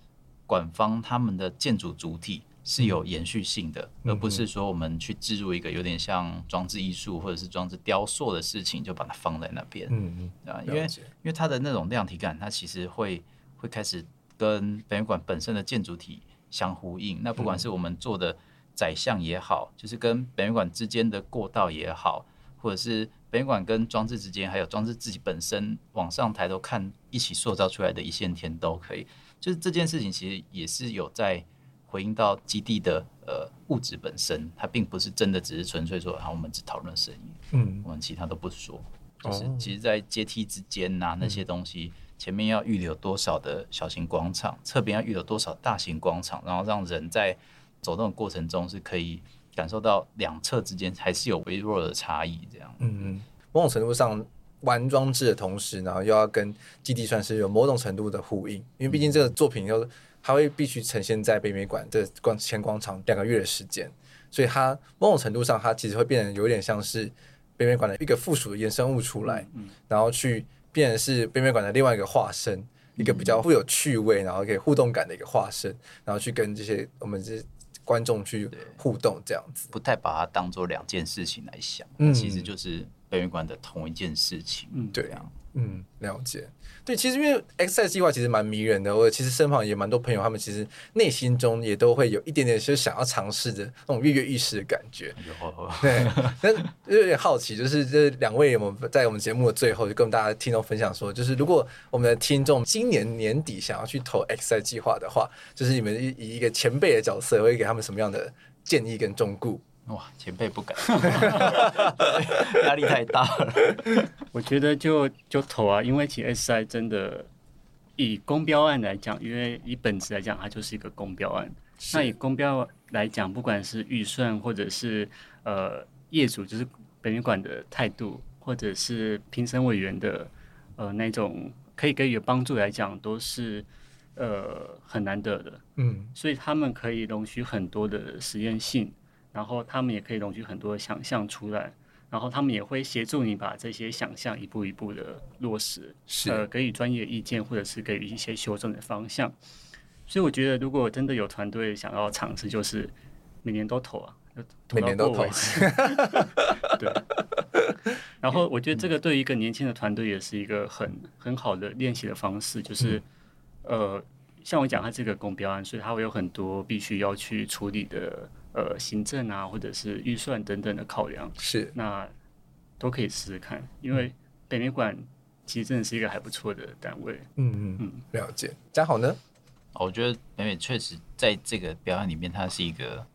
馆方他们的建筑主体是有延续性的，而不是说我们去置入一个有点像装置艺术或者是装置雕塑的事情，就把它放在那边，嗯嗯，啊，因为因为它的那种量体感，它其实会会开始跟北美馆本身的建筑体相呼应。那不管是我们做的。宰相也好，就是跟北美馆之间的过道也好，或者是北美馆跟装置之间，还有装置自己本身往上抬头看一起塑造出来的一线天都可以。就是这件事情其实也是有在回应到基地的呃物质本身，它并不是真的只是纯粹说，好，我们只讨论声音，嗯，我们其他都不说。就是其实，在阶梯之间呐、啊，那些东西前面要预留多少的小型广场，侧边要预留多少大型广场，然后让人在。走动的过程中是可以感受到两侧之间还是有微弱的差异，这样。嗯嗯，某种程度上玩装置的同时，然后又要跟基地算是有某种程度的呼应，因为毕竟这个作品又它会必须呈现在北美馆这广前广场两个月的时间，所以它某种程度上它其实会变得有点像是北美馆的一个附属的衍生物出来，嗯，然后去变成是北美馆的另外一个化身，一个比较富有趣味，然后可以互动感的一个化身，然后去跟这些我们这。观众去互动这样子，不太把它当做两件事情来想，嗯，其实就是北美馆的同一件事情，嗯，对啊。嗯，了解。对，其实因为 X 赛计划其实蛮迷人的，我其实身旁也蛮多朋友，他们其实内心中也都会有一点点是想要尝试的那种跃跃欲试的感觉。对，但有点好奇，就是这两位我们在我们节目的最后就跟大家听众分享说，就是如果我们的听众今年年底想要去投 X 赛计划的话，就是你们以一个前辈的角色会给他们什么样的建议跟忠告？哇，前辈不敢，压力太大了。我觉得就就投啊，因为其实 SI 真的以公标案来讲，因为以本质来讲，它就是一个公标案。那以公标来讲，不管是预算，或者是呃业主，就是本院馆的态度，或者是评审委员的呃那种可以给予帮助来讲，都是呃很难得的。嗯，所以他们可以容许很多的实验性。然后他们也可以容许很多想象出来，然后他们也会协助你把这些想象一步一步的落实，是呃给予专业意见或者是给予一些修正的方向。所以我觉得，如果真的有团队想要尝试，就是每年都投啊，每年都投。对。然后我觉得这个对于一个年轻的团队也是一个很很好的练习的方式，就是呃，像我讲，它这个公标案，所以它会有很多必须要去处理的呃行政啊，或者是预算等等的考量。是，那都可以试试看，因为北美馆其实真的是一个还不错的单位。嗯嗯嗯，了解。嘉豪呢？我觉得北美确实在这个表演里面，它是一个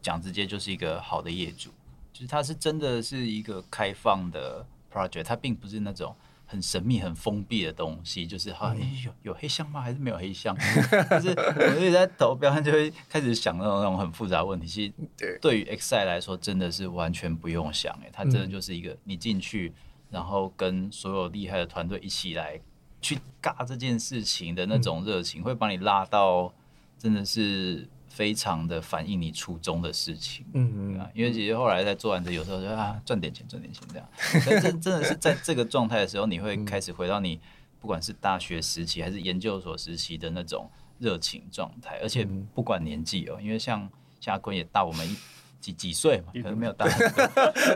讲直接就是一个好的业主，就是它是真的是一个开放的 project，它并不是那种很神秘、很封闭的东西，就是好像、嗯欸、有有黑箱吗？还是没有黑箱？就是我一直在投标案就会开始想那种那种很复杂的问题。其实对于 Excite 来说，真的是完全不用想，哎，它真的就是一个你进去，然后跟所有厉害的团队一起来。去尬这件事情的那种热情，会把你拉到真的是非常的反映你初衷的事情。嗯嗯，因为其实后来在做完这，有时候就啊赚点钱赚点钱这样。但真真的是在这个状态的时候，你会开始回到你不管是大学时期还是研究所时期的那种热情状态，而且不管年纪哦，因为像夏坤也大我们一几几岁嘛，可能没有大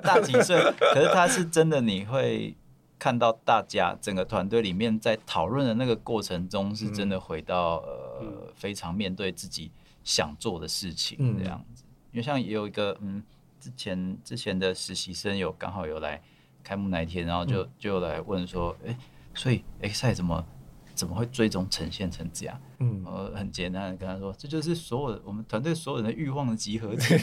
大几岁，可是他是真的你会。看到大家整个团队里面在讨论的那个过程中，是真的回到、嗯、呃非常面对自己想做的事情这样子。嗯、因为像也有一个嗯之前之前的实习生有刚好有来开幕那一天，然后就、嗯、就来问说，哎、欸，所以 Excite 怎么？怎么会最终呈现成这样？嗯，我很简单的跟他说，这就是所有我们团队所有人的欲望的集合体，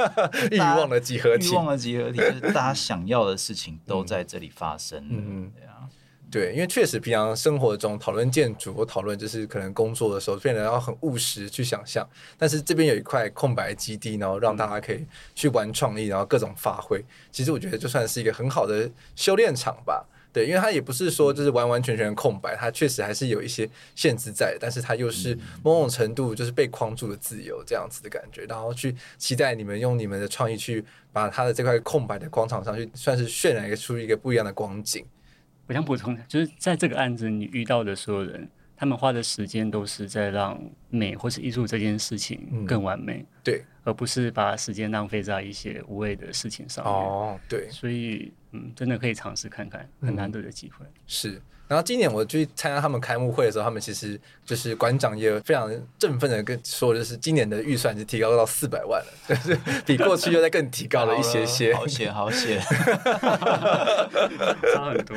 欲望的集合体，欲望的集合体，就是大家想要的事情都在这里发生。嗯，对啊，对，因为确实平常生活中讨论建筑或讨论就是可能工作的时候，变得要很务实去想象，但是这边有一块空白基地，然后让大家可以去玩创意，然后各种发挥。其实我觉得就算是一个很好的修炼场吧。对，因为它也不是说就是完完全全的空白，它确实还是有一些限制在，但是它又是某种程度就是被框住的自由这样子的感觉，然后去期待你们用你们的创意去把它的这块空白的广场上去算是渲染出一个不一样的光景。我想补充一下，就是在这个案子你遇到的所有人，他们花的时间都是在让美或是艺术这件事情更完美，嗯、对，而不是把时间浪费在一些无谓的事情上面。哦，对，所以。嗯，真的可以尝试看看，很难得的机会。嗯。是，然后今年我去参加他们开幕会的时候，他们其实就是馆长也非常振奋的跟说，就是今年的预算是提高到四百万了，就是比过去又再更提高了一些些。好险，好险，差很多。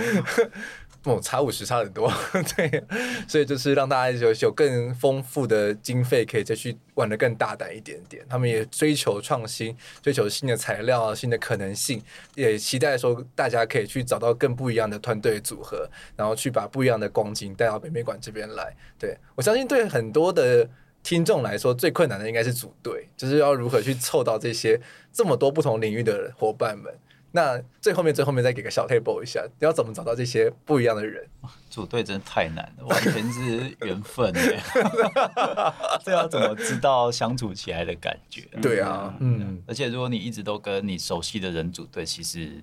哦，差五十差很多，对，所以就是让大家有有更丰富的经费，可以再去玩得更大胆一点点。他们也追求创新，追求新的材料、新的可能性，也期待说大家可以去找到更不一样的团队组合，然后去把不一样的光景带到北美馆这边来。对，我相信，对很多的听众来说，最困难的应该是组队，就是要如何去凑到这些这么多不同领域的伙伴们。那最后面最后面再给个小 table 一下，你要怎么找到这些不一样的人？组队真的太难了，完全是缘分耶。这要怎么知道相处起来的感觉？对啊，嗯。而且如果你一直都跟你熟悉的人组队，其实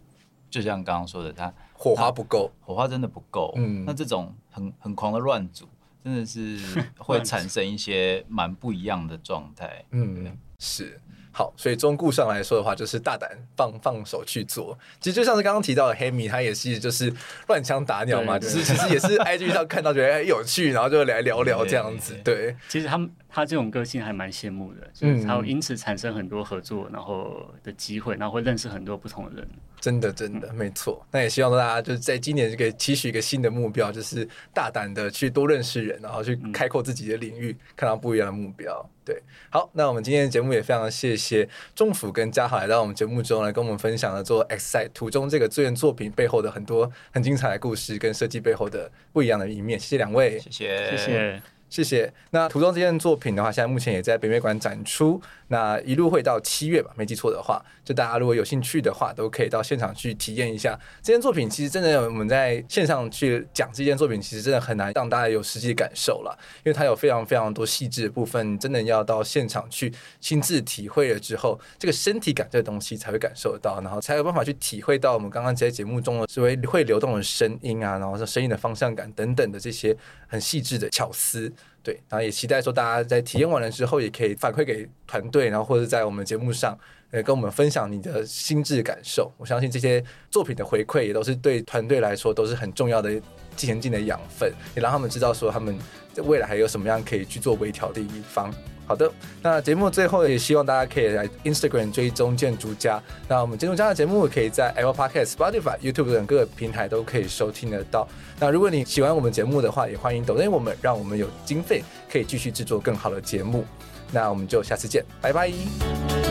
就像刚刚说的，他火花不够，火花真的不够。嗯。那这种很很狂的乱组，真的是会 产生一些蛮不一样的状态。嗯，是。好，所以中顾上来说的话，就是大胆放放手去做。其实就像是刚刚提到的黑米，他也是就是乱枪打鸟嘛，就是其实也是 IG 上看到觉得哎有趣，然后就来聊聊这样子。对，其实他们他这种个性还蛮羡慕的，就是他会因此产生很多合作，然后的机会，然后会认识很多不同的人。真的，真的没错。那也希望大家就是在今年就可以期许一个新的目标，就是大胆的去多认识人，然后去开阔自己的领域，看到不一样的目标。对，好，那我们今天的节目也非常谢谢中府跟嘉豪来到我们节目中来跟我们分享了做 Excite 途中这个资源作品背后的很多很精彩的故事跟设计背后的不一样的一面。谢谢两位，谢谢，谢谢。谢谢。那图中这件作品的话，现在目前也在北美馆展出。那一路会到七月吧，没记错的话，就大家如果有兴趣的话，都可以到现场去体验一下这件作品。其实真的，我们在线上去讲这件作品，其实真的很难让大家有实际感受了，因为它有非常非常多细致的部分，真的要到现场去亲自体会了之后，这个身体感这个东西才会感受到，然后才有办法去体会到我们刚刚在节目中的所谓会流动的声音啊，然后声音的方向感等等的这些很细致的巧思。对，然后也期待说大家在体验完了之后，也可以反馈给团队，然后或者在我们节目上，呃，跟我们分享你的心智感受。我相信这些作品的回馈也都是对团队来说都是很重要的前进的养分，也让他们知道说他们未来还有什么样可以去做微调的地方。好的，那节目最后也希望大家可以来 Instagram 追踪建筑家。那我们建筑家的节目可以在 Apple Podcast、Spotify、YouTube 等各个平台都可以收听得到。那如果你喜欢我们节目的话，也欢迎抖音我们，让我们有经费可以继续制作更好的节目。那我们就下次见，拜拜。